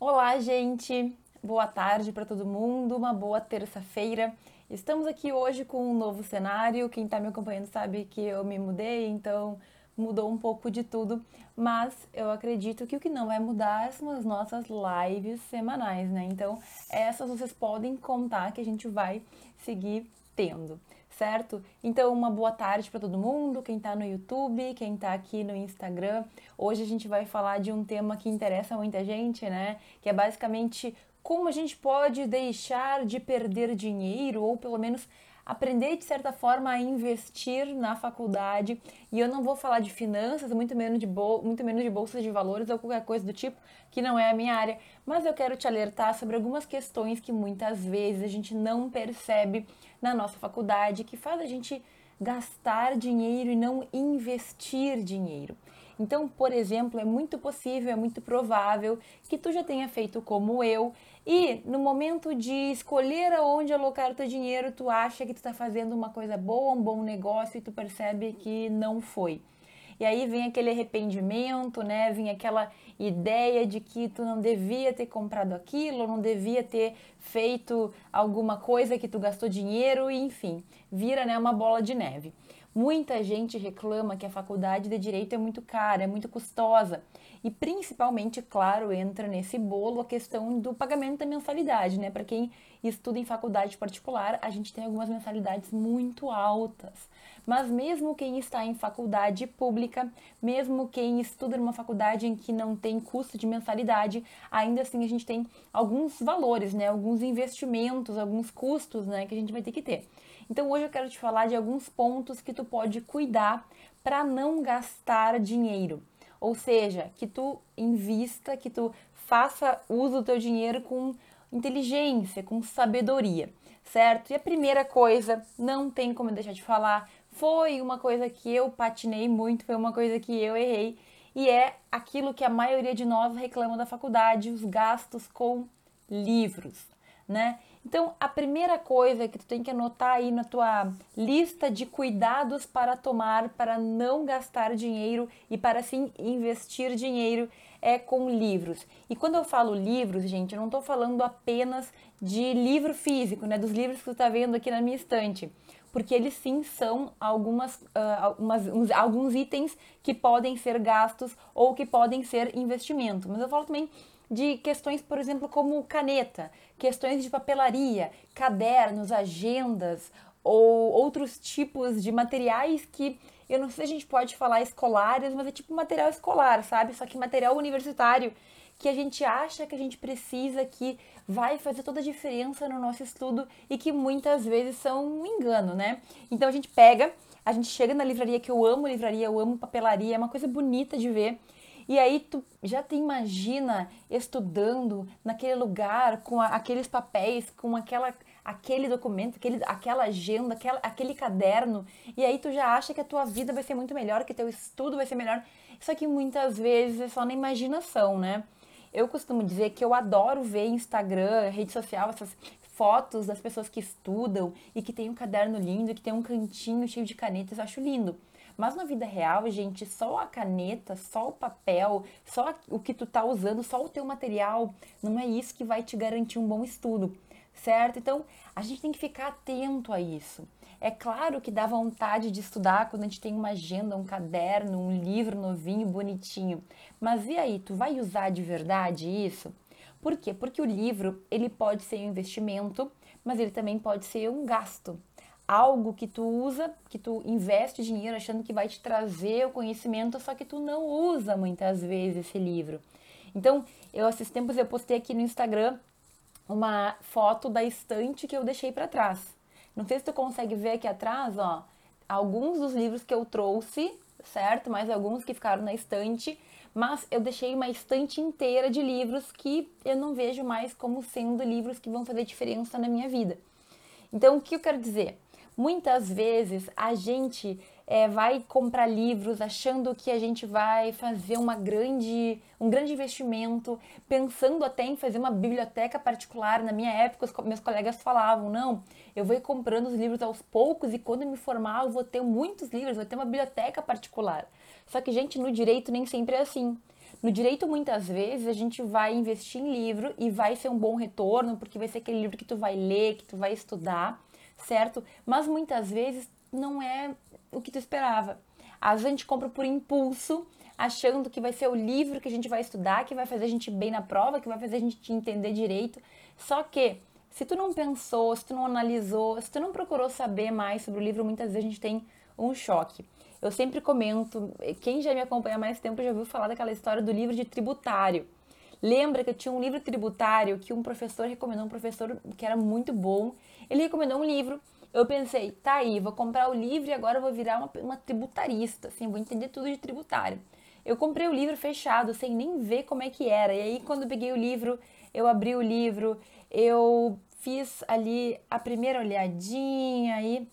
Olá, gente! Boa tarde para todo mundo, uma boa terça-feira. Estamos aqui hoje com um novo cenário. Quem está me acompanhando sabe que eu me mudei, então mudou um pouco de tudo, mas eu acredito que o que não vai mudar são as nossas lives semanais, né? Então, essas vocês podem contar que a gente vai seguir tendo certo? Então, uma boa tarde para todo mundo, quem está no YouTube, quem está aqui no Instagram. Hoje a gente vai falar de um tema que interessa muita gente, né? Que é basicamente como a gente pode deixar de perder dinheiro ou pelo menos aprender de certa forma a investir na faculdade. E eu não vou falar de finanças, muito menos de, bol muito menos de bolsas de valores ou qualquer coisa do tipo, que não é a minha área, mas eu quero te alertar sobre algumas questões que muitas vezes a gente não percebe na nossa faculdade, que faz a gente gastar dinheiro e não investir dinheiro. Então, por exemplo, é muito possível, é muito provável que tu já tenha feito como eu e no momento de escolher aonde alocar o teu dinheiro, tu acha que tu está fazendo uma coisa boa, um bom negócio e tu percebe que não foi. E aí vem aquele arrependimento, né? Vem aquela ideia de que tu não devia ter comprado aquilo, não devia ter feito alguma coisa que tu gastou dinheiro, e enfim, vira né, uma bola de neve. Muita gente reclama que a faculdade de direito é muito cara, é muito custosa. E principalmente, claro, entra nesse bolo a questão do pagamento da mensalidade, né? Para quem estuda em faculdade particular, a gente tem algumas mensalidades muito altas. Mas mesmo quem está em faculdade pública, mesmo quem estuda numa faculdade em que não tem custo de mensalidade, ainda assim a gente tem alguns valores, né? Alguns investimentos, alguns custos, né, que a gente vai ter que ter. Então hoje eu quero te falar de alguns pontos que tu pode cuidar para não gastar dinheiro. Ou seja, que tu invista, que tu faça uso do teu dinheiro com inteligência, com sabedoria, certo? E a primeira coisa, não tem como deixar de falar, foi uma coisa que eu patinei muito, foi uma coisa que eu errei, e é aquilo que a maioria de nós reclama da faculdade, os gastos com livros, né? Então, a primeira coisa que tu tem que anotar aí na tua lista de cuidados para tomar para não gastar dinheiro e para sim investir dinheiro é com livros. E quando eu falo livros, gente, eu não estou falando apenas de livro físico, né, dos livros que tu está vendo aqui na minha estante, porque eles sim são algumas, uh, umas, uns, alguns itens que podem ser gastos ou que podem ser investimento. Mas eu falo também de questões, por exemplo, como caneta, questões de papelaria, cadernos, agendas ou outros tipos de materiais que eu não sei se a gente pode falar escolares, mas é tipo material escolar, sabe? Só que material universitário que a gente acha que a gente precisa, que vai fazer toda a diferença no nosso estudo e que muitas vezes são um engano, né? Então a gente pega, a gente chega na livraria que eu amo livraria, eu amo papelaria, é uma coisa bonita de ver. E aí tu já te imagina estudando naquele lugar com a, aqueles papéis, com aquela aquele documento, aquele, aquela agenda, aquela, aquele caderno, e aí tu já acha que a tua vida vai ser muito melhor, que teu estudo vai ser melhor. Só que muitas vezes é só na imaginação, né? Eu costumo dizer que eu adoro ver Instagram, rede social, essas fotos das pessoas que estudam e que tem um caderno lindo, que tem um cantinho cheio de canetas, eu acho lindo. Mas na vida real, gente, só a caneta, só o papel, só o que tu tá usando, só o teu material, não é isso que vai te garantir um bom estudo, certo? Então, a gente tem que ficar atento a isso. É claro que dá vontade de estudar quando a gente tem uma agenda, um caderno, um livro novinho, bonitinho. Mas e aí, tu vai usar de verdade isso? Por quê? Porque o livro, ele pode ser um investimento, mas ele também pode ser um gasto algo que tu usa, que tu investe dinheiro achando que vai te trazer o conhecimento, só que tu não usa muitas vezes esse livro. Então, eu esses tempos eu postei aqui no Instagram uma foto da estante que eu deixei para trás. Não sei se tu consegue ver aqui atrás, ó, alguns dos livros que eu trouxe, certo? Mas alguns que ficaram na estante, mas eu deixei uma estante inteira de livros que eu não vejo mais como sendo livros que vão fazer diferença na minha vida. Então, o que eu quero dizer? Muitas vezes a gente é, vai comprar livros achando que a gente vai fazer uma grande, um grande investimento, pensando até em fazer uma biblioteca particular. Na minha época, os, meus colegas falavam: não, eu vou ir comprando os livros aos poucos e quando eu me formar eu vou ter muitos livros, vou ter uma biblioteca particular. Só que, gente, no direito nem sempre é assim. No direito, muitas vezes, a gente vai investir em livro e vai ser um bom retorno, porque vai ser aquele livro que tu vai ler, que tu vai estudar, certo? Mas muitas vezes não é o que tu esperava. A gente compra por impulso, achando que vai ser o livro que a gente vai estudar, que vai fazer a gente bem na prova, que vai fazer a gente entender direito. Só que, se tu não pensou, se tu não analisou, se tu não procurou saber mais sobre o livro, muitas vezes a gente tem um choque. Eu sempre comento, quem já me acompanha há mais tempo já ouviu falar daquela história do livro de tributário. Lembra que eu tinha um livro tributário que um professor recomendou, um professor que era muito bom. Ele recomendou um livro. Eu pensei, tá aí, vou comprar o livro e agora vou virar uma, uma tributarista, assim, vou entender tudo de tributário. Eu comprei o livro fechado, sem nem ver como é que era. E aí, quando eu peguei o livro, eu abri o livro, eu fiz ali a primeira olhadinha e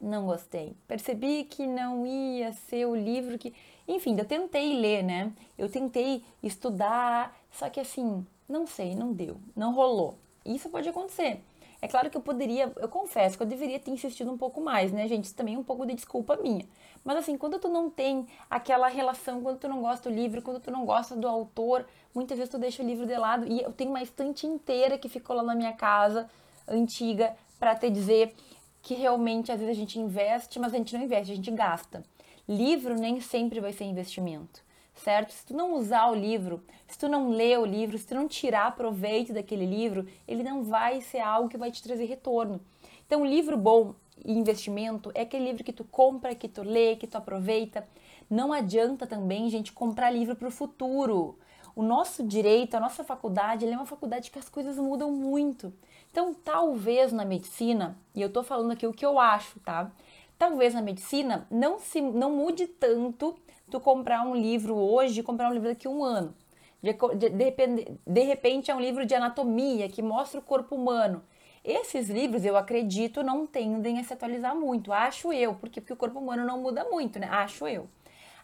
não gostei. Percebi que não ia ser o livro que. Enfim, eu tentei ler, né? Eu tentei estudar, só que assim, não sei, não deu, não rolou. Isso pode acontecer. É claro que eu poderia, eu confesso que eu deveria ter insistido um pouco mais, né, gente? Isso também é um pouco de desculpa minha. Mas assim, quando tu não tem aquela relação, quando tu não gosta do livro, quando tu não gosta do autor, muitas vezes tu deixa o livro de lado. E eu tenho uma estante inteira que ficou lá na minha casa, antiga, para te dizer que realmente às vezes a gente investe, mas a gente não investe, a gente gasta. Livro nem sempre vai ser investimento, certo? Se tu não usar o livro, se tu não ler o livro, se tu não tirar proveito daquele livro, ele não vai ser algo que vai te trazer retorno. Então, livro bom e investimento é aquele livro que tu compra, que tu lê, que tu aproveita. Não adianta também, gente, comprar livro para o futuro. O nosso direito, a nossa faculdade, é uma faculdade que as coisas mudam muito. Então, talvez na medicina, e eu tô falando aqui o que eu acho, tá? Talvez na medicina não se não mude tanto tu comprar um livro hoje comprar um livro daqui a um ano. De, de, de, de repente é um livro de anatomia que mostra o corpo humano. Esses livros, eu acredito, não tendem a se atualizar muito, acho eu, porque, porque o corpo humano não muda muito, né? Acho eu.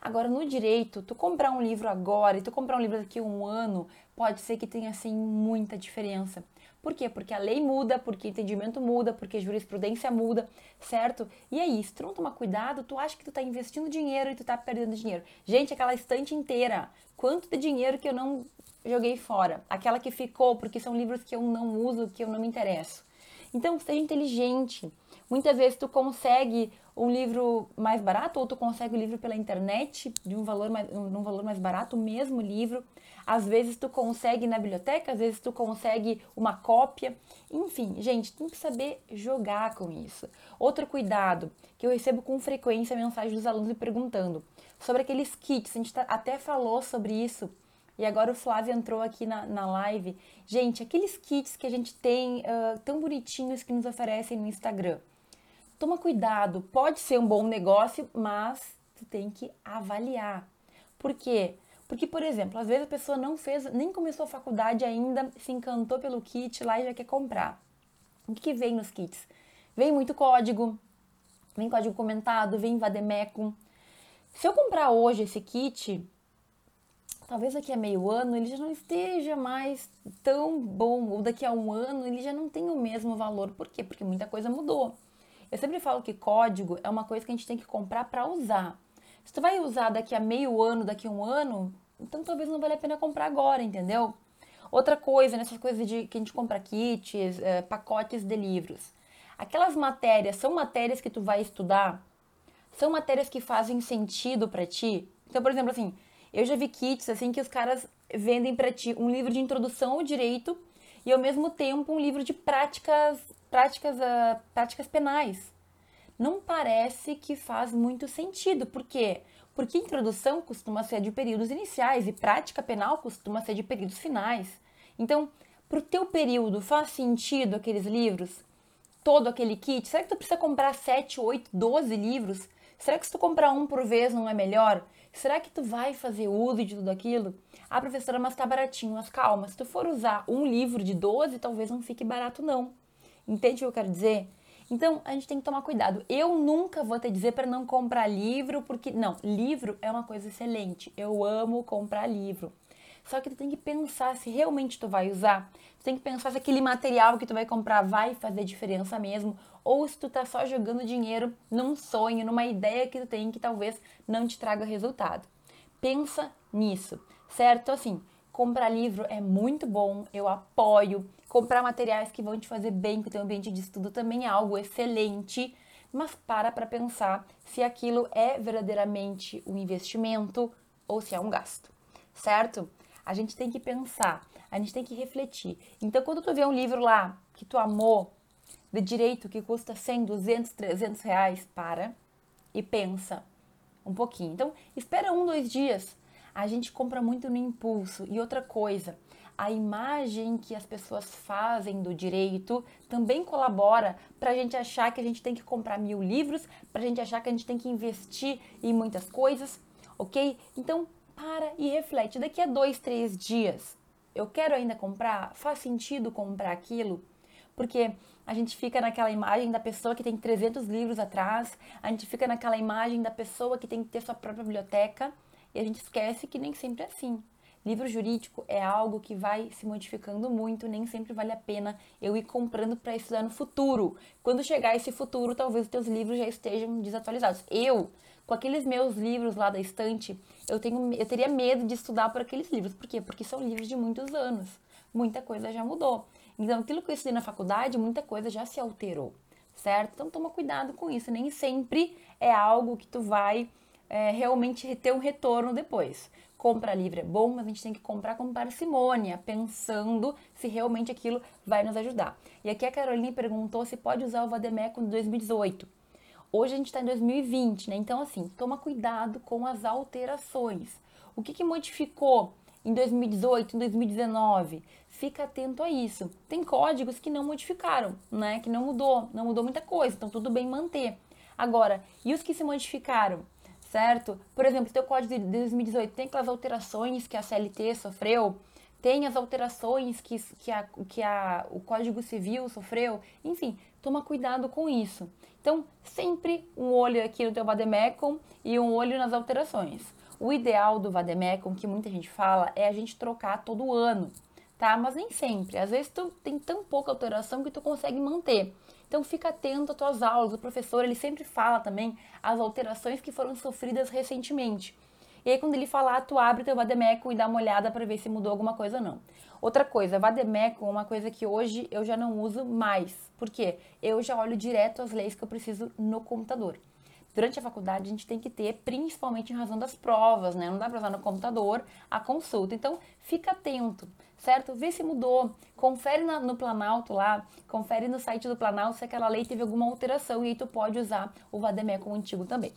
Agora, no direito, tu comprar um livro agora e tu comprar um livro daqui a um ano, pode ser que tenha, assim, muita diferença. Por quê? Porque a lei muda, porque entendimento muda, porque jurisprudência muda, certo? E aí, se tu não tomar cuidado, tu acha que tu tá investindo dinheiro e tu tá perdendo dinheiro. Gente, aquela estante inteira, quanto de dinheiro que eu não joguei fora? Aquela que ficou, porque são livros que eu não uso, que eu não me interesso. Então, seja inteligente. Muitas vezes tu consegue um livro mais barato ou tu consegue o livro pela internet de um valor mais, um, valor mais barato, o mesmo livro. Às vezes tu consegue na biblioteca, às vezes tu consegue uma cópia. Enfim, gente, tem que saber jogar com isso. Outro cuidado que eu recebo com frequência mensagens dos alunos me perguntando sobre aqueles kits. A gente tá, até falou sobre isso. E agora o Flávio entrou aqui na, na live. Gente, aqueles kits que a gente tem uh, tão bonitinhos que nos oferecem no Instagram. Toma cuidado, pode ser um bom negócio, mas tu tem que avaliar. Por quê? Porque, por exemplo, às vezes a pessoa não fez, nem começou a faculdade ainda, se encantou pelo kit lá e já quer comprar. O que, que vem nos kits? Vem muito código, vem código comentado, vem vademecum. Se eu comprar hoje esse kit, talvez daqui a meio ano ele já não esteja mais tão bom, ou daqui a um ano ele já não tenha o mesmo valor. Por quê? Porque muita coisa mudou. Eu sempre falo que código é uma coisa que a gente tem que comprar para usar. Se tu vai usar daqui a meio ano, daqui a um ano, então talvez não valha a pena comprar agora, entendeu? Outra coisa, nessas coisas de que a gente compra kits, é, pacotes de livros. Aquelas matérias são matérias que tu vai estudar? São matérias que fazem sentido para ti? Então, por exemplo, assim, eu já vi kits assim que os caras vendem para ti um livro de introdução ao direito e ao mesmo tempo um livro de práticas, práticas, uh, práticas penais não parece que faz muito sentido. Por quê? Porque introdução costuma ser de períodos iniciais e prática penal costuma ser de períodos finais. Então, para o teu período, faz sentido aqueles livros? Todo aquele kit? Será que tu precisa comprar 7, 8, 12 livros? Será que se tu comprar um por vez não é melhor? Será que tu vai fazer uso de tudo aquilo? Ah, professora, mas tá baratinho. Mas calma, se tu for usar um livro de 12, talvez não fique barato não. Entende o que eu quero dizer? Então, a gente tem que tomar cuidado. Eu nunca vou te dizer para não comprar livro, porque não, livro é uma coisa excelente. Eu amo comprar livro. Só que tu tem que pensar se realmente tu vai usar. Tu tem que pensar se aquele material que tu vai comprar vai fazer diferença mesmo, ou se tu tá só jogando dinheiro num sonho, numa ideia que tu tem que talvez não te traga resultado. Pensa nisso. certo? Assim, comprar livro é muito bom, eu apoio. Comprar materiais que vão te fazer bem com o teu ambiente de estudo também é algo excelente, mas para para pensar se aquilo é verdadeiramente um investimento ou se é um gasto, certo? A gente tem que pensar, a gente tem que refletir. Então, quando tu vê um livro lá que tu amou, de direito, que custa 100, 200, 300 reais, para e pensa um pouquinho. Então, espera um, dois dias. A gente compra muito no impulso. E outra coisa, a imagem que as pessoas fazem do direito também colabora para a gente achar que a gente tem que comprar mil livros, para a gente achar que a gente tem que investir em muitas coisas, ok? Então, para e reflete. Daqui a dois, três dias, eu quero ainda comprar? Faz sentido comprar aquilo? Porque a gente fica naquela imagem da pessoa que tem 300 livros atrás, a gente fica naquela imagem da pessoa que tem que ter sua própria biblioteca e a gente esquece que nem sempre é assim. Livro jurídico é algo que vai se modificando muito, nem sempre vale a pena eu ir comprando para estudar no futuro. Quando chegar esse futuro, talvez os teus livros já estejam desatualizados. Eu, com aqueles meus livros lá da estante, eu, tenho, eu teria medo de estudar por aqueles livros. Por quê? Porque são livros de muitos anos. Muita coisa já mudou. Então, aquilo que eu estudei na faculdade, muita coisa já se alterou, certo? Então, toma cuidado com isso. Nem sempre é algo que tu vai é, realmente ter um retorno depois. Compra livre é bom, mas a gente tem que comprar com parcimônia, pensando se realmente aquilo vai nos ajudar. E aqui a Caroline perguntou se pode usar o Vademecum de 2018. Hoje a gente está em 2020, né? Então, assim, toma cuidado com as alterações. O que, que modificou em 2018, em 2019? Fica atento a isso. Tem códigos que não modificaram, né? Que não mudou, não mudou muita coisa, então tudo bem manter. Agora, e os que se modificaram? Certo? Por exemplo, teu código de 2018 tem aquelas alterações que a CLT sofreu, tem as alterações que, que, a, que a, o Código Civil sofreu, enfim, toma cuidado com isso. Então, sempre um olho aqui no teu Vademecum e um olho nas alterações. O ideal do Vademecum, que muita gente fala, é a gente trocar todo ano, tá? Mas nem sempre. Às vezes tu tem tão pouca alteração que tu consegue manter. Então fica atento às tuas aulas. O professor, ele sempre fala também as alterações que foram sofridas recentemente. E aí quando ele falar, tu abre teu Vademeco e dá uma olhada para ver se mudou alguma coisa ou não. Outra coisa, Vademeco é uma coisa que hoje eu já não uso mais. Por quê? Eu já olho direto as leis que eu preciso no computador. Durante a faculdade a gente tem que ter, principalmente em razão das provas, né? Não dá para usar no computador a consulta. Então, fica atento certo? Vê se mudou, confere na, no Planalto lá, confere no site do Planalto se aquela lei teve alguma alteração e aí tu pode usar o Vademecum antigo também,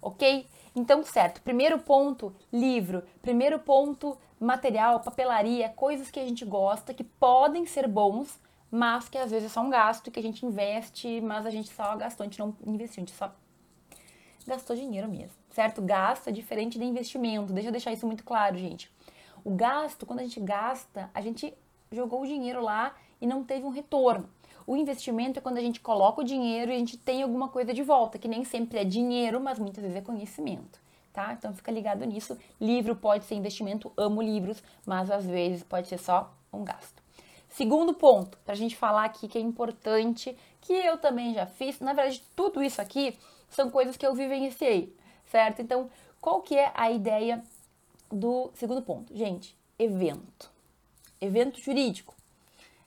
ok? Então, certo, primeiro ponto, livro, primeiro ponto, material, papelaria, coisas que a gente gosta, que podem ser bons, mas que às vezes é só um gasto que a gente investe, mas a gente só gastou, a gente não investiu, a gente só gastou dinheiro mesmo, certo? Gasto é diferente de investimento, deixa eu deixar isso muito claro, gente. O gasto, quando a gente gasta, a gente jogou o dinheiro lá e não teve um retorno. O investimento é quando a gente coloca o dinheiro e a gente tem alguma coisa de volta, que nem sempre é dinheiro, mas muitas vezes é conhecimento, tá? Então fica ligado nisso. Livro pode ser investimento, amo livros, mas às vezes pode ser só um gasto. Segundo ponto, para a gente falar aqui que é importante, que eu também já fiz, na verdade tudo isso aqui são coisas que eu vivenciei, certo? Então, qual que é a ideia do segundo ponto. Gente, evento. Evento jurídico.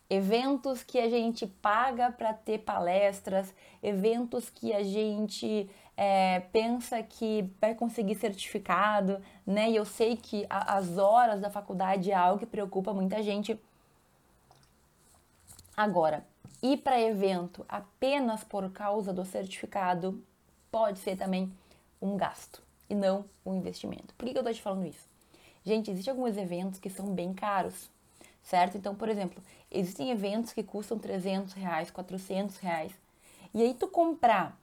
Eventos que a gente paga para ter palestras, eventos que a gente é, pensa que vai conseguir certificado, né? E eu sei que a, as horas da faculdade é algo que preocupa muita gente. Agora, ir para evento apenas por causa do certificado pode ser também um gasto e não um investimento. Por que, eu estou te falando isso? Gente, existem alguns eventos que são bem caros, certo? Então, por exemplo, existem eventos que custam 300 reais, 400 reais. E aí tu comprar,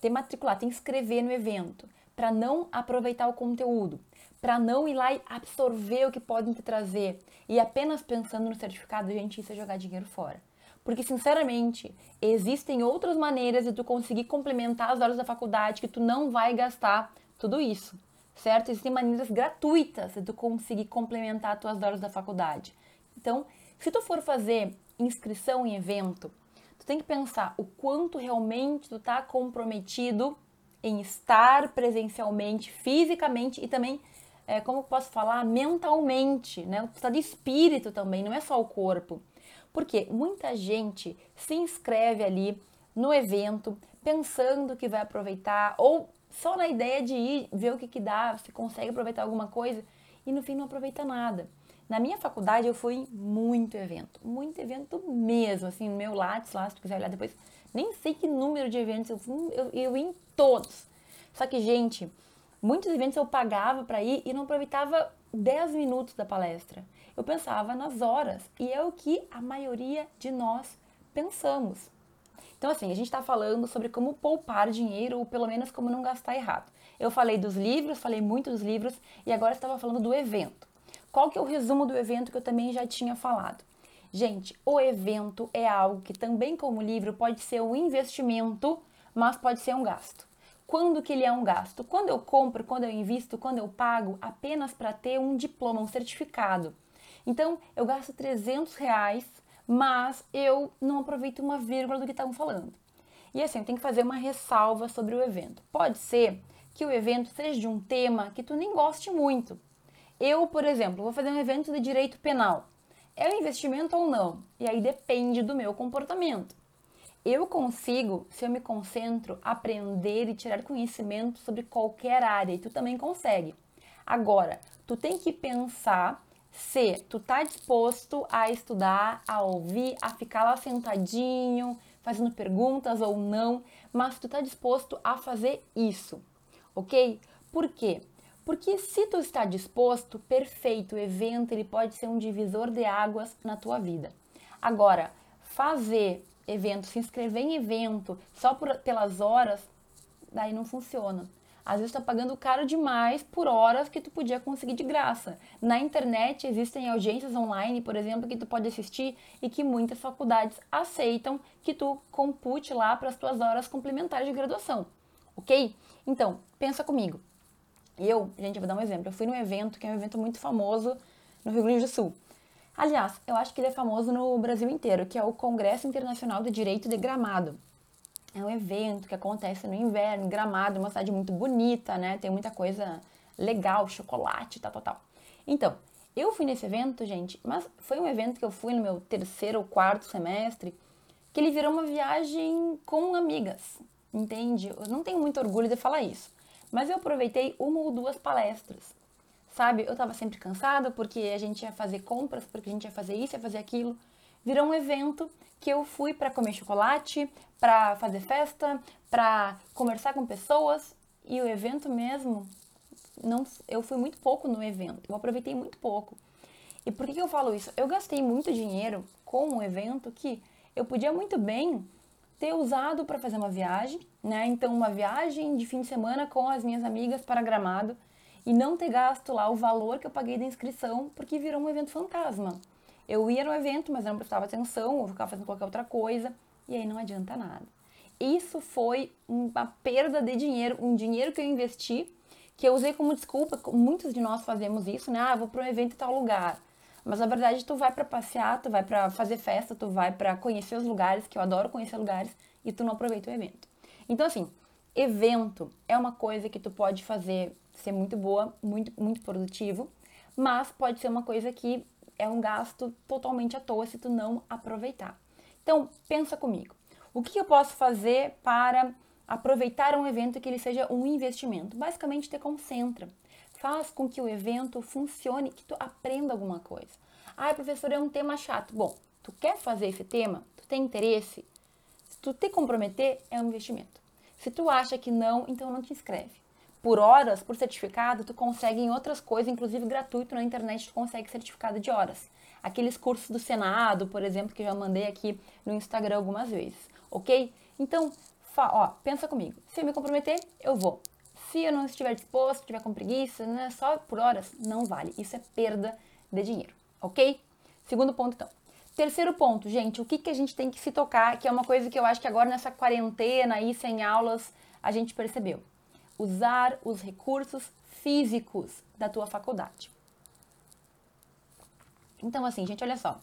te matricular, te inscrever no evento, para não aproveitar o conteúdo, para não ir lá e absorver o que podem te trazer e apenas pensando no certificado, gente, isso é jogar dinheiro fora. Porque, sinceramente, existem outras maneiras de tu conseguir complementar as horas da faculdade que tu não vai gastar tudo isso certo? Existem maneiras gratuitas de tu conseguir complementar as tuas horas da faculdade. Então, se tu for fazer inscrição em evento, tu tem que pensar o quanto realmente tu tá comprometido em estar presencialmente, fisicamente e também é, como posso falar, mentalmente, né? O estado de espírito também, não é só o corpo. Porque muita gente se inscreve ali no evento pensando que vai aproveitar ou só na ideia de ir ver o que, que dá, se consegue aproveitar alguma coisa e no fim não aproveita nada. Na minha faculdade eu fui em muito evento, muito evento mesmo, assim, no meu Lattes lá, se tu quiser olhar depois, nem sei que número de eventos eu fui, eu, eu ia em todos. Só que, gente, muitos eventos eu pagava para ir e não aproveitava 10 minutos da palestra. Eu pensava nas horas e é o que a maioria de nós pensamos. Então, assim, a gente está falando sobre como poupar dinheiro ou pelo menos como não gastar errado. Eu falei dos livros, falei muito dos livros e agora estava falando do evento. Qual que é o resumo do evento que eu também já tinha falado? Gente, o evento é algo que também como livro pode ser um investimento, mas pode ser um gasto. Quando que ele é um gasto? Quando eu compro, quando eu invisto, quando eu pago apenas para ter um diploma, um certificado. Então, eu gasto 300 reais, mas eu não aproveito uma vírgula do que estavam falando. E assim, tem que fazer uma ressalva sobre o evento. Pode ser que o evento seja de um tema que tu nem goste muito. Eu, por exemplo, vou fazer um evento de direito penal. É um investimento ou não? E aí depende do meu comportamento. Eu consigo, se eu me concentro, aprender e tirar conhecimento sobre qualquer área, e tu também consegue. Agora, tu tem que pensar se tu tá disposto a estudar, a ouvir, a ficar lá sentadinho, fazendo perguntas ou não, mas tu tá disposto a fazer isso ok? Por quê? Porque se tu está disposto, perfeito, o evento ele pode ser um divisor de águas na tua vida. Agora, fazer evento, se inscrever em evento só por, pelas horas, daí não funciona. Às vezes está pagando caro demais por horas que tu podia conseguir de graça. Na internet existem audiências online, por exemplo, que tu pode assistir e que muitas faculdades aceitam que tu compute lá para as tuas horas complementares de graduação, ok? Então, pensa comigo. Eu, gente, vou dar um exemplo. Eu fui num evento que é um evento muito famoso no Rio Grande do Sul. Aliás, eu acho que ele é famoso no Brasil inteiro, que é o Congresso Internacional de Direito de Gramado. É um evento que acontece no inverno, Gramado, uma cidade muito bonita, né? Tem muita coisa legal, chocolate, tal, tal, tal. Então, eu fui nesse evento, gente, mas foi um evento que eu fui no meu terceiro ou quarto semestre, que ele virou uma viagem com amigas entende? Eu não tenho muito orgulho de falar isso, mas eu aproveitei uma ou duas palestras, sabe? Eu tava sempre cansada porque a gente ia fazer compras, porque a gente ia fazer isso, ia fazer aquilo. Virou um evento que eu fui para comer chocolate, para fazer festa, para conversar com pessoas e o evento mesmo não eu fui muito pouco no evento. Eu aproveitei muito pouco. E por que, eu falo isso? Eu gastei muito dinheiro com um evento que eu podia muito bem ter usado para fazer uma viagem, né? Então, uma viagem de fim de semana com as minhas amigas para Gramado e não ter gasto lá o valor que eu paguei da inscrição porque virou um evento fantasma. Eu ia no evento, mas não prestava atenção ou ficava fazendo qualquer outra coisa e aí não adianta nada. Isso foi uma perda de dinheiro, um dinheiro que eu investi, que eu usei como desculpa. Muitos de nós fazemos isso, né? Ah, vou para um evento em tal lugar. Mas na verdade tu vai para passear, tu vai para fazer festa, tu vai para conhecer os lugares, que eu adoro conhecer lugares, e tu não aproveita o evento. Então assim, evento é uma coisa que tu pode fazer ser muito boa, muito muito produtivo, mas pode ser uma coisa que é um gasto totalmente à toa se tu não aproveitar. Então, pensa comigo. O que eu posso fazer para aproveitar um evento que ele seja um investimento? Basicamente, te concentra faz com que o evento funcione, que tu aprenda alguma coisa. Ah, professor, é um tema chato. Bom, tu quer fazer esse tema? Tu tem interesse? Se tu te comprometer, é um investimento. Se tu acha que não, então não te inscreve. Por horas, por certificado, tu consegue em outras coisas, inclusive gratuito na internet, tu consegue certificado de horas. Aqueles cursos do Senado, por exemplo, que já mandei aqui no Instagram algumas vezes, ok? Então, ó, pensa comigo. Se eu me comprometer, eu vou. Se eu não estiver disposto, estiver com preguiça, né, só por horas, não vale. Isso é perda de dinheiro, ok? Segundo ponto, então. Terceiro ponto, gente, o que, que a gente tem que se tocar, que é uma coisa que eu acho que agora nessa quarentena aí, sem aulas, a gente percebeu. Usar os recursos físicos da tua faculdade. Então, assim, gente, olha só.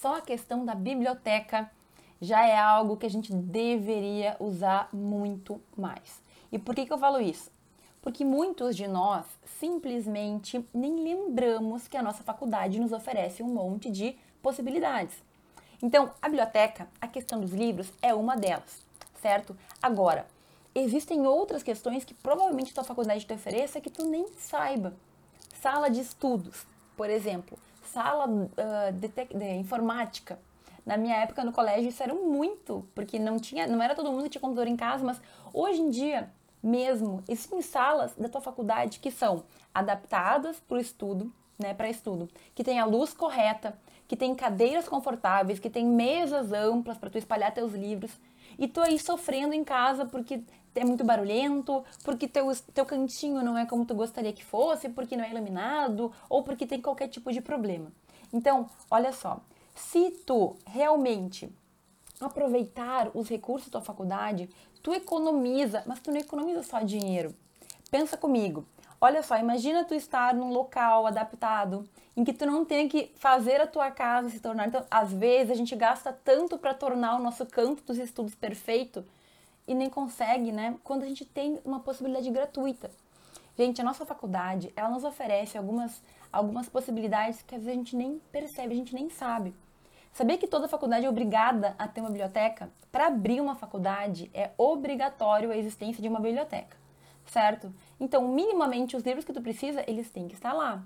Só a questão da biblioteca já é algo que a gente deveria usar muito mais. E por que, que eu falo isso? Porque muitos de nós simplesmente nem lembramos que a nossa faculdade nos oferece um monte de possibilidades. Então, a biblioteca, a questão dos livros é uma delas, certo? Agora, existem outras questões que provavelmente tua faculdade te ofereça que tu nem saiba. Sala de estudos, por exemplo, sala uh, de, de, informática. Na minha época no colégio isso era muito, porque não tinha, não era todo mundo que tinha computador em casa, mas hoje em dia mesmo existem salas da tua faculdade que são adaptadas para o estudo, né, para estudo, que tem a luz correta, que tem cadeiras confortáveis, que tem mesas amplas para tu espalhar teus livros, e tu aí sofrendo em casa porque é muito barulhento, porque teu, teu cantinho não é como tu gostaria que fosse, porque não é iluminado, ou porque tem qualquer tipo de problema. Então, olha só, se tu realmente aproveitar os recursos da tua faculdade, tu economiza, mas tu não economiza só dinheiro. Pensa comigo. Olha só, imagina tu estar num local adaptado em que tu não tem que fazer a tua casa se tornar. Então, às vezes a gente gasta tanto para tornar o nosso campo dos estudos perfeito e nem consegue, né? Quando a gente tem uma possibilidade gratuita. Gente, a nossa faculdade, ela nos oferece algumas algumas possibilidades que às vezes a gente nem percebe, a gente nem sabe. Sabia que toda faculdade é obrigada a ter uma biblioteca? Para abrir uma faculdade é obrigatório a existência de uma biblioteca, certo? Então, minimamente os livros que tu precisa, eles têm que estar lá.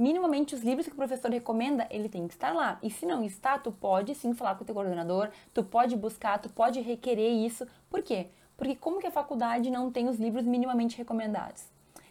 Minimamente os livros que o professor recomenda, ele tem que estar lá. E se não está, tu pode sim falar com o teu coordenador, tu pode buscar, tu pode requerer isso. Por quê? Porque como que a faculdade não tem os livros minimamente recomendados?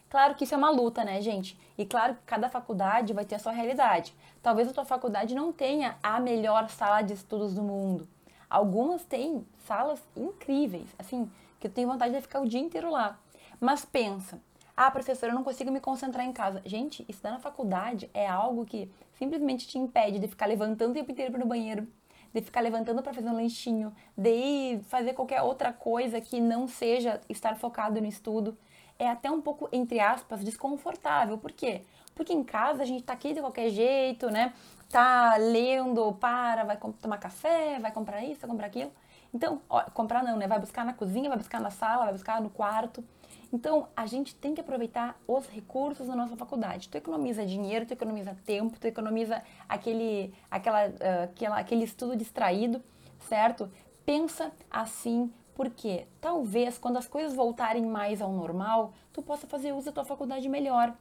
Claro que isso é uma luta, né, gente? E claro que cada faculdade vai ter a sua realidade. Talvez a tua faculdade não tenha a melhor sala de estudos do mundo. Algumas têm salas incríveis, assim, que eu tenho vontade de ficar o dia inteiro lá. Mas pensa, ah, professora, eu não consigo me concentrar em casa. Gente, estudar na faculdade é algo que simplesmente te impede de ficar levantando o tempo inteiro para o banheiro, de ficar levantando para fazer um lanchinho, de ir fazer qualquer outra coisa que não seja estar focado no estudo é até um pouco, entre aspas, desconfortável. Por quê? Porque em casa a gente tá aqui de qualquer jeito, né? Tá lendo, para, vai tomar café, vai comprar isso, vai comprar aquilo. Então, ó, comprar não, né? Vai buscar na cozinha, vai buscar na sala, vai buscar no quarto. Então, a gente tem que aproveitar os recursos da nossa faculdade. Tu economiza dinheiro, tu economiza tempo, tu economiza aquele, aquela, aquela, aquele estudo distraído, certo? Pensa assim porque talvez quando as coisas voltarem mais ao normal, tu possa fazer uso da tua faculdade melhor.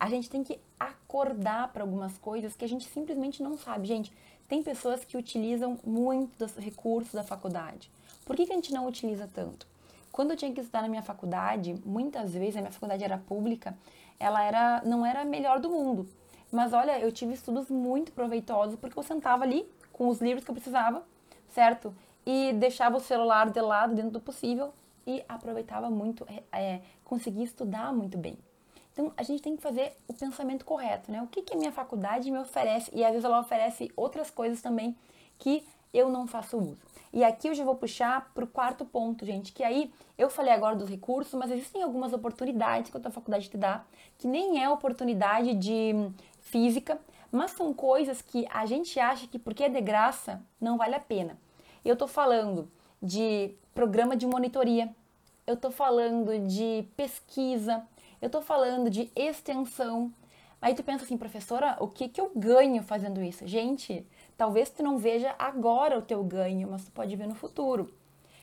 A gente tem que acordar para algumas coisas que a gente simplesmente não sabe. Gente, tem pessoas que utilizam muito dos recursos da faculdade. Por que, que a gente não utiliza tanto? Quando eu tinha que estudar na minha faculdade, muitas vezes a minha faculdade era pública, ela era não era a melhor do mundo. Mas olha, eu tive estudos muito proveitosos porque eu sentava ali com os livros que eu precisava, certo? e deixava o celular de lado dentro do possível e aproveitava muito, é, é, conseguia estudar muito bem. Então a gente tem que fazer o pensamento correto, né? O que, que a minha faculdade me oferece e às vezes ela oferece outras coisas também que eu não faço uso. E aqui eu já vou puxar para o quarto ponto, gente, que aí eu falei agora dos recursos, mas existem algumas oportunidades que a tua faculdade te dá, que nem é oportunidade de física, mas são coisas que a gente acha que porque é de graça não vale a pena. Eu estou falando de programa de monitoria, eu estou falando de pesquisa, eu estou falando de extensão. Aí tu pensa assim, professora, o que, que eu ganho fazendo isso? Gente, talvez tu não veja agora o teu ganho, mas tu pode ver no futuro.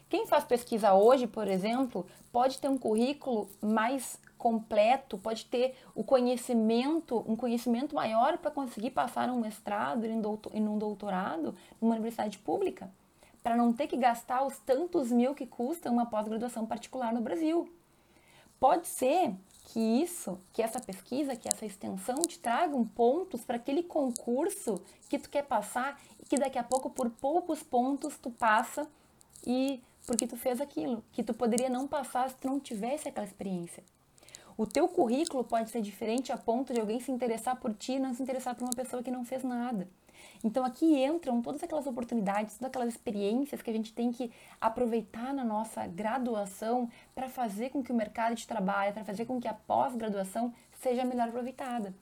Quem faz pesquisa hoje, por exemplo, pode ter um currículo mais completo, pode ter o conhecimento, um conhecimento maior para conseguir passar num mestrado e num doutorado numa universidade pública para não ter que gastar os tantos mil que custa uma pós-graduação particular no Brasil. Pode ser que isso, que essa pesquisa, que essa extensão te tragam pontos para aquele concurso que tu quer passar e que daqui a pouco por poucos pontos tu passa e porque tu fez aquilo, que tu poderia não passar se tu não tivesse aquela experiência. O teu currículo pode ser diferente a ponto de alguém se interessar por ti e não se interessar por uma pessoa que não fez nada. Então aqui entram todas aquelas oportunidades, todas aquelas experiências que a gente tem que aproveitar na nossa graduação para fazer com que o mercado de trabalho, para fazer com que a pós-graduação seja melhor aproveitada.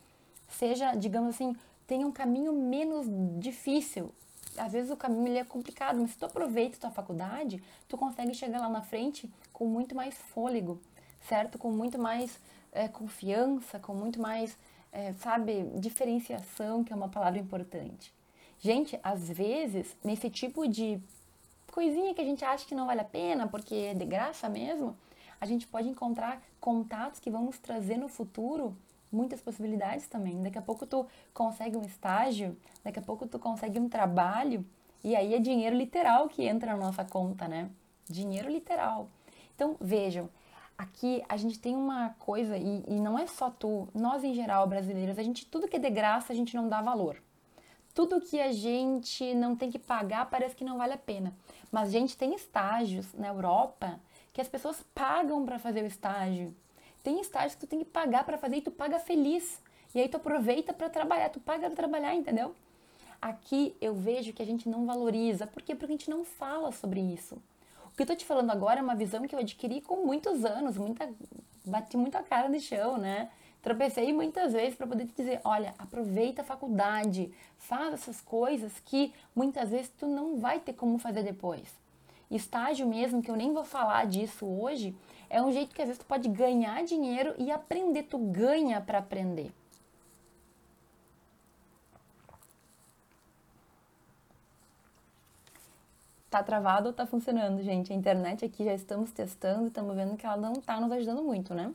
Seja, digamos assim, tenha um caminho menos difícil. Às vezes o caminho ele é complicado, mas se tu aproveita a tua faculdade, tu consegue chegar lá na frente com muito mais fôlego, certo? Com muito mais é, confiança, com muito mais, é, sabe, diferenciação, que é uma palavra importante. Gente, às vezes, nesse tipo de coisinha que a gente acha que não vale a pena, porque é de graça mesmo, a gente pode encontrar contatos que vão nos trazer no futuro muitas possibilidades também. Daqui a pouco tu consegue um estágio, daqui a pouco tu consegue um trabalho, e aí é dinheiro literal que entra na nossa conta, né? Dinheiro literal. Então, vejam, aqui a gente tem uma coisa, e, e não é só tu, nós em geral, brasileiros, a gente, tudo que é de graça, a gente não dá valor. Tudo que a gente não tem que pagar parece que não vale a pena. Mas, gente, tem estágios na Europa que as pessoas pagam para fazer o estágio. Tem estágios que tu tem que pagar para fazer e tu paga feliz. E aí tu aproveita para trabalhar, tu paga para trabalhar, entendeu? Aqui eu vejo que a gente não valoriza. Por quê? Porque a gente não fala sobre isso. Que eu tô te falando agora é uma visão que eu adquiri com muitos anos, muita bati muito a cara no chão, né? Tropecei muitas vezes para poder te dizer, olha, aproveita a faculdade, faz essas coisas que muitas vezes tu não vai ter como fazer depois. Estágio mesmo, que eu nem vou falar disso hoje, é um jeito que às vezes tu pode ganhar dinheiro e aprender, tu ganha para aprender. Tá travado ou tá funcionando, gente? A internet aqui já estamos testando, estamos vendo que ela não tá nos ajudando muito, né?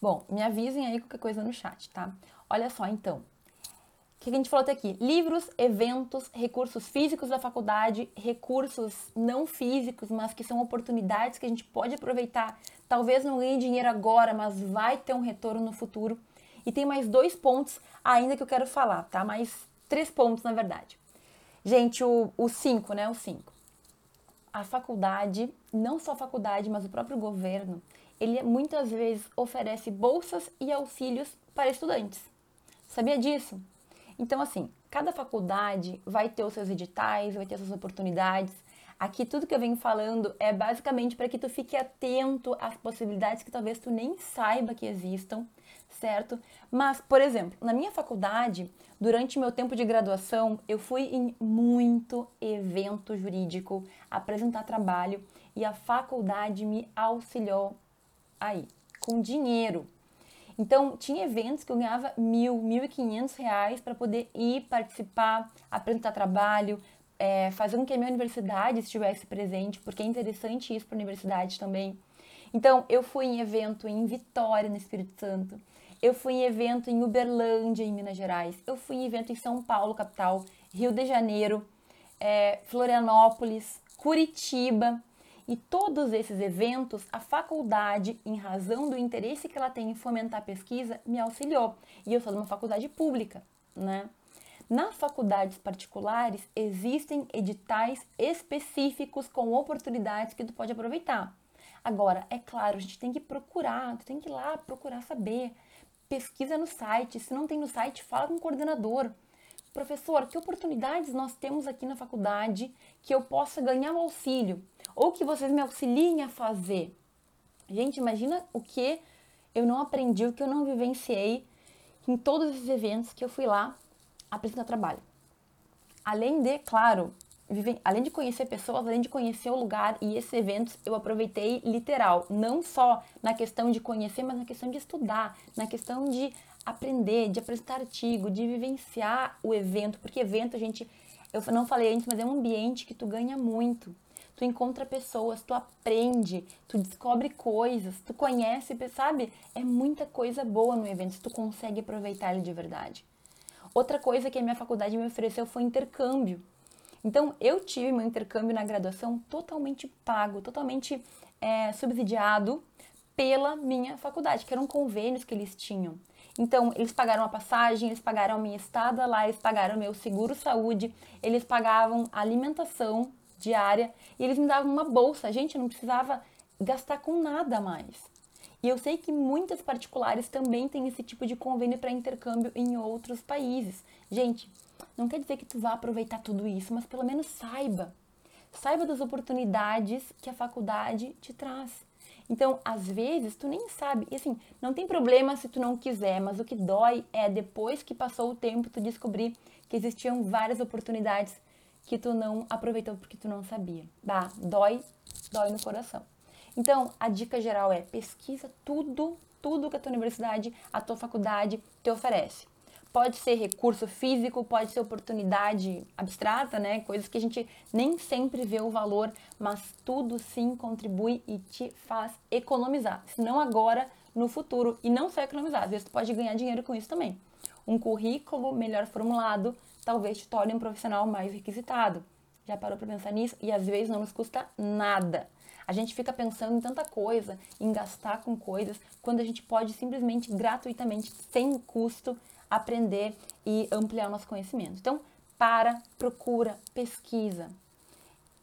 Bom, me avisem aí qualquer coisa no chat, tá? Olha só, então. O que a gente falou até aqui? Livros, eventos, recursos físicos da faculdade, recursos não físicos, mas que são oportunidades que a gente pode aproveitar. Talvez não ganhe dinheiro agora, mas vai ter um retorno no futuro. E tem mais dois pontos ainda que eu quero falar, tá? Mais três pontos, na verdade. Gente, o 5, né? O 5. A faculdade, não só a faculdade, mas o próprio governo, ele muitas vezes oferece bolsas e auxílios para estudantes. Sabia disso? Então, assim, cada faculdade vai ter os seus editais, vai ter suas oportunidades. Aqui tudo que eu venho falando é basicamente para que tu fique atento às possibilidades que talvez tu nem saiba que existam, certo? Mas, por exemplo, na minha faculdade, durante meu tempo de graduação, eu fui em muito evento jurídico apresentar trabalho e a faculdade me auxiliou aí, com dinheiro. Então, tinha eventos que eu ganhava mil, mil e quinhentos reais para poder ir participar, apresentar trabalho, é, fazer com que a minha universidade estivesse presente, porque é interessante isso para a universidade também. Então, eu fui em evento em Vitória, no Espírito Santo. Eu fui em evento em Uberlândia, em Minas Gerais. Eu fui em evento em São Paulo, capital, Rio de Janeiro, é, Florianópolis, Curitiba. E todos esses eventos, a faculdade, em razão do interesse que ela tem em fomentar a pesquisa, me auxiliou. E eu sou de uma faculdade pública, né? Nas faculdades particulares existem editais específicos com oportunidades que tu pode aproveitar. Agora, é claro, a gente tem que procurar, tu tem que ir lá procurar saber. Pesquisa no site, se não tem no site, fala com o coordenador. Professor, que oportunidades nós temos aqui na faculdade que eu possa ganhar um auxílio? Ou que vocês me auxiliem a fazer? Gente, imagina o que eu não aprendi, o que eu não vivenciei em todos esses eventos que eu fui lá apresentar trabalho. Além de, claro, além de conhecer pessoas, além de conhecer o lugar e esses eventos, eu aproveitei literal, não só na questão de conhecer, mas na questão de estudar, na questão de aprender, de apresentar artigo, de vivenciar o evento, porque evento a gente, eu não falei antes, mas é um ambiente que tu ganha muito. Tu encontra pessoas, tu aprende, tu descobre coisas, tu conhece, sabe? É muita coisa boa no evento, se tu consegue aproveitar ele de verdade. Outra coisa que a minha faculdade me ofereceu foi intercâmbio. Então, eu tive meu intercâmbio na graduação totalmente pago, totalmente é, subsidiado pela minha faculdade, que eram convênios que eles tinham. Então, eles pagaram a passagem, eles pagaram a minha estada lá, eles pagaram meu seguro saúde, eles pagavam alimentação diária e eles me davam uma bolsa. Gente, eu não precisava gastar com nada mais. E eu sei que muitas particulares também têm esse tipo de convênio para intercâmbio em outros países. Gente, não quer dizer que tu vá aproveitar tudo isso, mas pelo menos saiba. Saiba das oportunidades que a faculdade te traz. Então, às vezes, tu nem sabe. E assim, não tem problema se tu não quiser, mas o que dói é depois que passou o tempo tu descobrir que existiam várias oportunidades que tu não aproveitou porque tu não sabia. Bah, dói, dói no coração. Então, a dica geral é pesquisa tudo, tudo que a tua universidade, a tua faculdade te oferece. Pode ser recurso físico, pode ser oportunidade abstrata, né? Coisas que a gente nem sempre vê o valor, mas tudo sim contribui e te faz economizar. Se não agora, no futuro. E não só economizar, às vezes tu pode ganhar dinheiro com isso também. Um currículo melhor formulado talvez te torne um profissional mais requisitado. Já parou para pensar nisso? E às vezes não nos custa nada. A gente fica pensando em tanta coisa, em gastar com coisas, quando a gente pode simplesmente, gratuitamente, sem custo, aprender e ampliar o nosso conhecimento. Então, para, procura, pesquisa.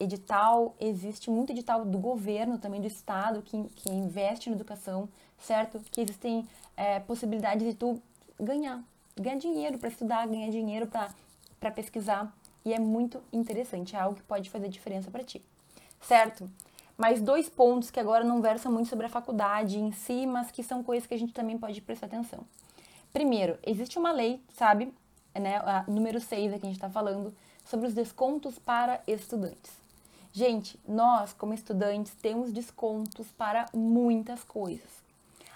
Edital, existe muito edital do governo, também do Estado, que, que investe na educação, certo? Que existem é, possibilidades de tu ganhar, ganhar dinheiro para estudar, ganhar dinheiro para pesquisar. E é muito interessante, é algo que pode fazer diferença para ti, certo? Mais dois pontos que agora não versam muito sobre a faculdade em si, mas que são coisas que a gente também pode prestar atenção. Primeiro, existe uma lei, sabe, né, a número 6 aqui a gente está falando, sobre os descontos para estudantes. Gente, nós, como estudantes, temos descontos para muitas coisas.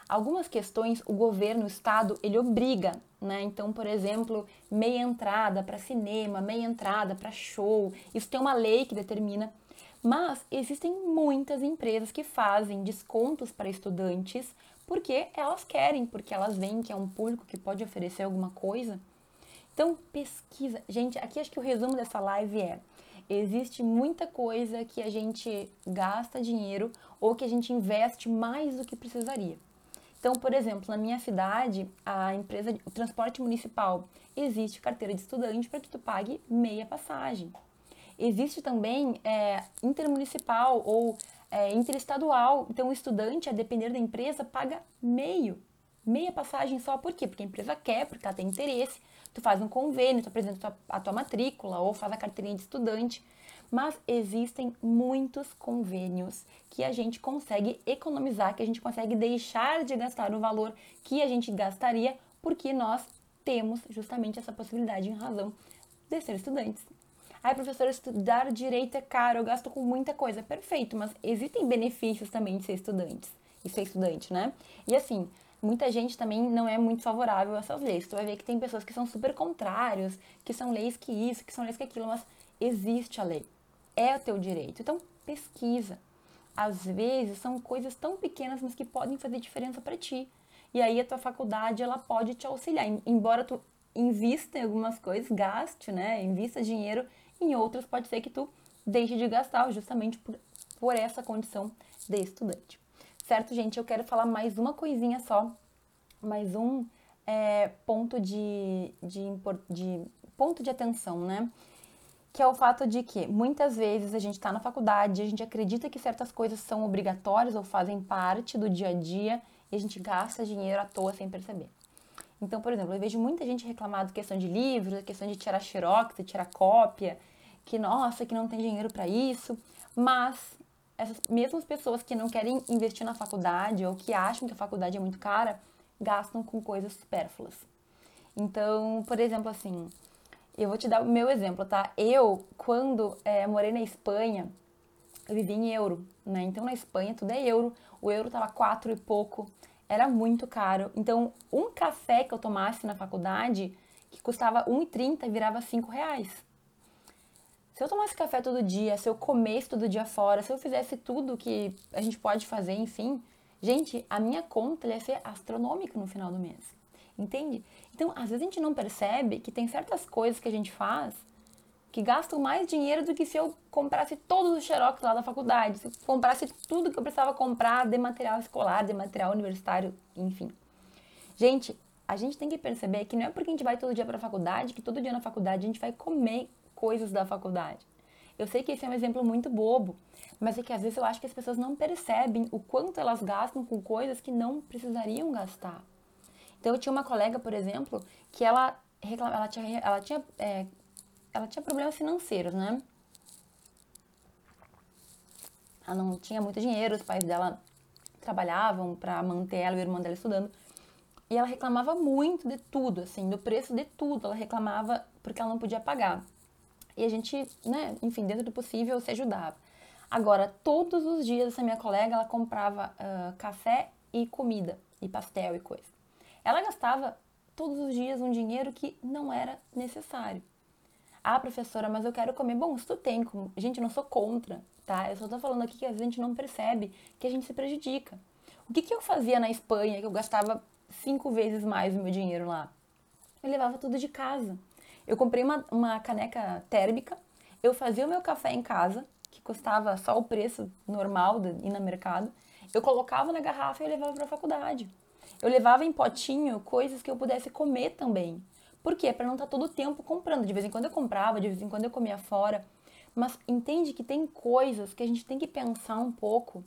Algumas questões o governo, o estado, ele obriga, né? Então, por exemplo, meia entrada para cinema, meia entrada para show, isso tem uma lei que determina. Mas existem muitas empresas que fazem descontos para estudantes porque elas querem, porque elas veem que é um público que pode oferecer alguma coisa. Então, pesquisa. Gente, aqui acho que o resumo dessa live é: existe muita coisa que a gente gasta dinheiro ou que a gente investe mais do que precisaria. Então, por exemplo, na minha cidade, a empresa, o transporte municipal, existe carteira de estudante para que tu pague meia passagem. Existe também é, intermunicipal ou é, interestadual. Então, o estudante, a depender da empresa, paga meio, meia passagem só. Por quê? Porque a empresa quer, porque ela tem interesse. Tu faz um convênio, tu apresenta a tua, matrícula ou faz a carteirinha de estudante. Mas existem muitos convênios que a gente consegue economizar, que a gente consegue deixar de gastar o valor que a gente gastaria, porque nós temos justamente essa possibilidade em razão de ser estudantes. Ai, professor, estudar direito é caro, eu gasto com muita coisa. Perfeito, mas existem benefícios também de ser estudante e ser estudante, né? E assim, muita gente também não é muito favorável a essas leis. Tu vai ver que tem pessoas que são super contrários, que são leis que isso, que são leis que aquilo, mas existe a lei. É o teu direito. Então, pesquisa. Às vezes são coisas tão pequenas, mas que podem fazer diferença para ti. E aí a tua faculdade, ela pode te auxiliar. Embora tu invista em algumas coisas, gaste, né? Invista dinheiro em outras pode ser que tu deixe de gastar justamente por, por essa condição de estudante. Certo, gente? Eu quero falar mais uma coisinha só, mais um é, ponto de, de, de, ponto de atenção, né? Que é o fato de que muitas vezes a gente está na faculdade, a gente acredita que certas coisas são obrigatórias ou fazem parte do dia a dia e a gente gasta dinheiro à toa sem perceber. Então, por exemplo, eu vejo muita gente reclamando questão de livros, questão de tirar xerox, tirar cópia, que nossa, que não tem dinheiro para isso, mas essas mesmas pessoas que não querem investir na faculdade ou que acham que a faculdade é muito cara, gastam com coisas supérfluas. Então, por exemplo, assim, eu vou te dar o meu exemplo, tá? Eu, quando é, morei na Espanha, eu vivi em euro, né? Então, na Espanha tudo é euro. O euro tava quatro e pouco era muito caro. Então, um café que eu tomasse na faculdade, que custava 1,30, virava 5 reais. Se eu tomasse café todo dia, se eu comesse todo dia fora, se eu fizesse tudo que a gente pode fazer, enfim, gente, a minha conta ia ser astronômica no final do mês. Entende? Então, às vezes a gente não percebe que tem certas coisas que a gente faz que gastam mais dinheiro do que se eu comprasse todos os xerox lá da faculdade, se eu comprasse tudo que eu precisava comprar de material escolar, de material universitário, enfim. Gente, a gente tem que perceber que não é porque a gente vai todo dia para a faculdade que todo dia na faculdade a gente vai comer coisas da faculdade. Eu sei que esse é um exemplo muito bobo, mas é que às vezes eu acho que as pessoas não percebem o quanto elas gastam com coisas que não precisariam gastar. Então eu tinha uma colega, por exemplo, que ela, ela tinha, ela tinha é, ela tinha problemas financeiros, né? Ela não tinha muito dinheiro, os pais dela trabalhavam para manter ela e o irmão dela estudando. E ela reclamava muito de tudo, assim, do preço de tudo. Ela reclamava porque ela não podia pagar. E a gente, né, enfim, dentro do possível, se ajudava. Agora, todos os dias essa minha colega, ela comprava uh, café e comida, e pastel e coisa. Ela gastava todos os dias um dinheiro que não era necessário. Ah, professora, mas eu quero comer. Bom, se tu tem como. Gente, eu não sou contra, tá? Eu só tô falando aqui que às vezes a gente não percebe que a gente se prejudica. O que, que eu fazia na Espanha que eu gastava cinco vezes mais o meu dinheiro lá? Eu levava tudo de casa. Eu comprei uma, uma caneca térmica, eu fazia o meu café em casa, que custava só o preço normal de ir no mercado. Eu colocava na garrafa e eu levava para a faculdade. Eu levava em potinho coisas que eu pudesse comer também. Por quê? Para não estar tá todo o tempo comprando. De vez em quando eu comprava, de vez em quando eu comia fora. Mas entende que tem coisas que a gente tem que pensar um pouco.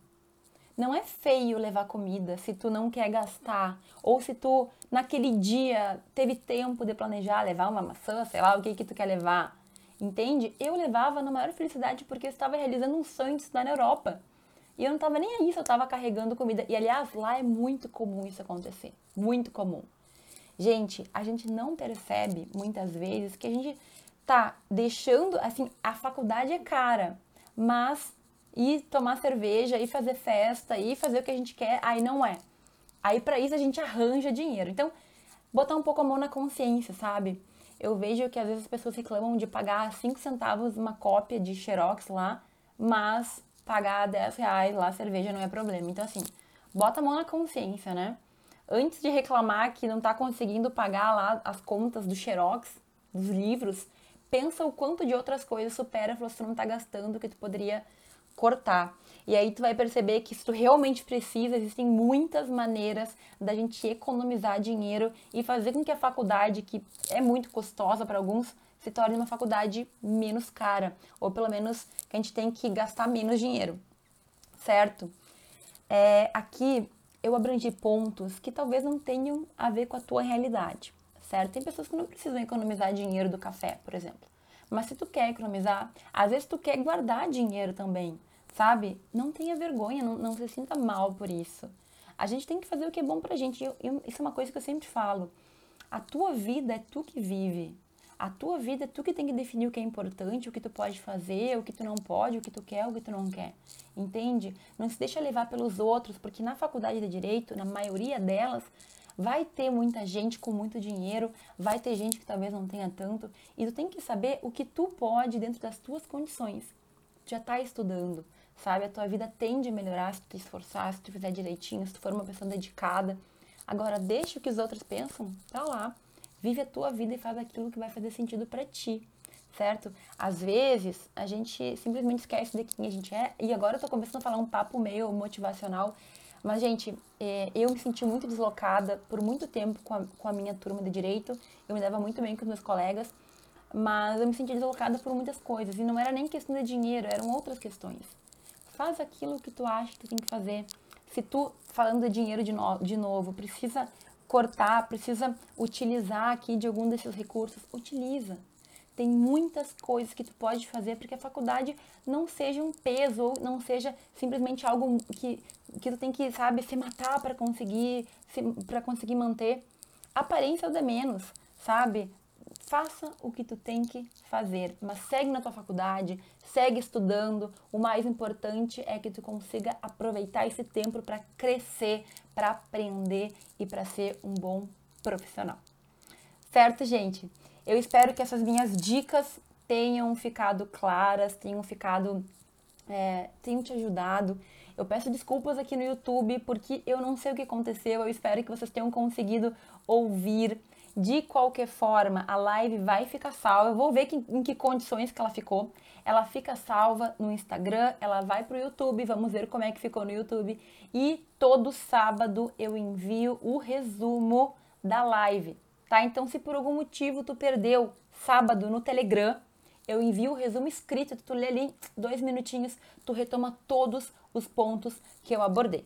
Não é feio levar comida se tu não quer gastar. Ou se tu, naquele dia, teve tempo de planejar, levar uma maçã, sei lá, o que que tu quer levar. Entende? Eu levava na maior felicidade porque eu estava realizando um sonho de estudar na Europa. E eu não estava nem aí se eu estava carregando comida. E aliás, lá é muito comum isso acontecer. Muito comum. Gente, a gente não percebe muitas vezes que a gente tá deixando, assim, a faculdade é cara, mas ir tomar cerveja, ir fazer festa, ir fazer o que a gente quer, aí não é. Aí para isso a gente arranja dinheiro. Então, botar um pouco a mão na consciência, sabe? Eu vejo que às vezes as pessoas reclamam de pagar 5 centavos uma cópia de Xerox lá, mas pagar 10 reais lá cerveja não é problema. Então, assim, bota a mão na consciência, né? Antes de reclamar que não tá conseguindo pagar lá as contas do Xerox, dos livros, pensa o quanto de outras coisas supera se você não tá gastando que tu poderia cortar. E aí tu vai perceber que se tu realmente precisa, existem muitas maneiras da gente economizar dinheiro e fazer com que a faculdade, que é muito custosa para alguns, se torne uma faculdade menos cara, ou pelo menos que a gente tem que gastar menos dinheiro, certo? É, aqui eu abrangi pontos que talvez não tenham a ver com a tua realidade, certo? Tem pessoas que não precisam economizar dinheiro do café, por exemplo. Mas se tu quer economizar, às vezes tu quer guardar dinheiro também sabe? Não tenha vergonha, não, não se sinta mal por isso. A gente tem que fazer o que é bom pra gente. Eu, eu, isso é uma coisa que eu sempre falo. A tua vida é tu que vive. A tua vida é tu que tem que definir o que é importante, o que tu pode fazer, o que tu não pode, o que tu quer, o que tu não quer. Entende? Não se deixa levar pelos outros, porque na faculdade de direito, na maioria delas, vai ter muita gente com muito dinheiro, vai ter gente que talvez não tenha tanto, e tu tem que saber o que tu pode dentro das tuas condições. Tu já tá estudando, sabe? A tua vida tende a melhorar se tu te esforçar, se tu fizer direitinho, se tu for uma pessoa dedicada. Agora, deixa o que os outros pensam pra lá. Vive a tua vida e faz aquilo que vai fazer sentido para ti, certo? Às vezes, a gente simplesmente esquece de quem a gente é. E agora eu tô começando a falar um papo meio motivacional. Mas, gente, é, eu me senti muito deslocada por muito tempo com a, com a minha turma de direito. Eu me dava muito bem com os meus colegas mas eu me senti deslocada por muitas coisas e não era nem questão de dinheiro, eram outras questões. Faz aquilo que tu acha que tu tem que fazer. Se tu, falando de dinheiro de, no, de novo, precisa cortar, precisa utilizar aqui de algum desses recursos, utiliza. Tem muitas coisas que tu pode fazer para que a faculdade não seja um peso ou não seja simplesmente algo que, que tu tem que, sabe, se matar para conseguir, para conseguir manter. Aparência é o de menos, sabe? Faça o que tu tem que fazer, mas segue na tua faculdade, segue estudando. O mais importante é que tu consiga aproveitar esse tempo para crescer, para aprender e para ser um bom profissional. Certo, gente? Eu espero que essas minhas dicas tenham ficado claras, tenham ficado, é, te ajudado. Eu peço desculpas aqui no YouTube porque eu não sei o que aconteceu. Eu espero que vocês tenham conseguido ouvir de qualquer forma, a live vai ficar salva. Eu vou ver que, em que condições que ela ficou. Ela fica salva no Instagram, ela vai para o YouTube, vamos ver como é que ficou no YouTube. E todo sábado eu envio o resumo da live, tá? Então, se por algum motivo tu perdeu sábado no Telegram, eu envio o resumo escrito, tu lê ali dois minutinhos, tu retoma todos os pontos que eu abordei.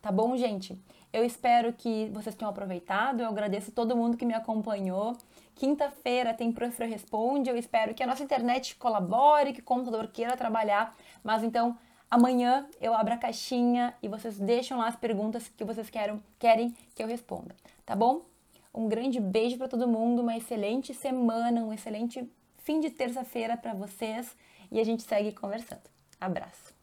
Tá bom, gente? Eu espero que vocês tenham aproveitado. Eu agradeço todo mundo que me acompanhou. Quinta-feira tem Prof. Responde. Eu espero que a nossa internet colabore, que o computador queira trabalhar. Mas então, amanhã eu abro a caixinha e vocês deixam lá as perguntas que vocês querem, querem que eu responda. Tá bom? Um grande beijo para todo mundo, uma excelente semana, um excelente fim de terça-feira para vocês e a gente segue conversando. Abraço.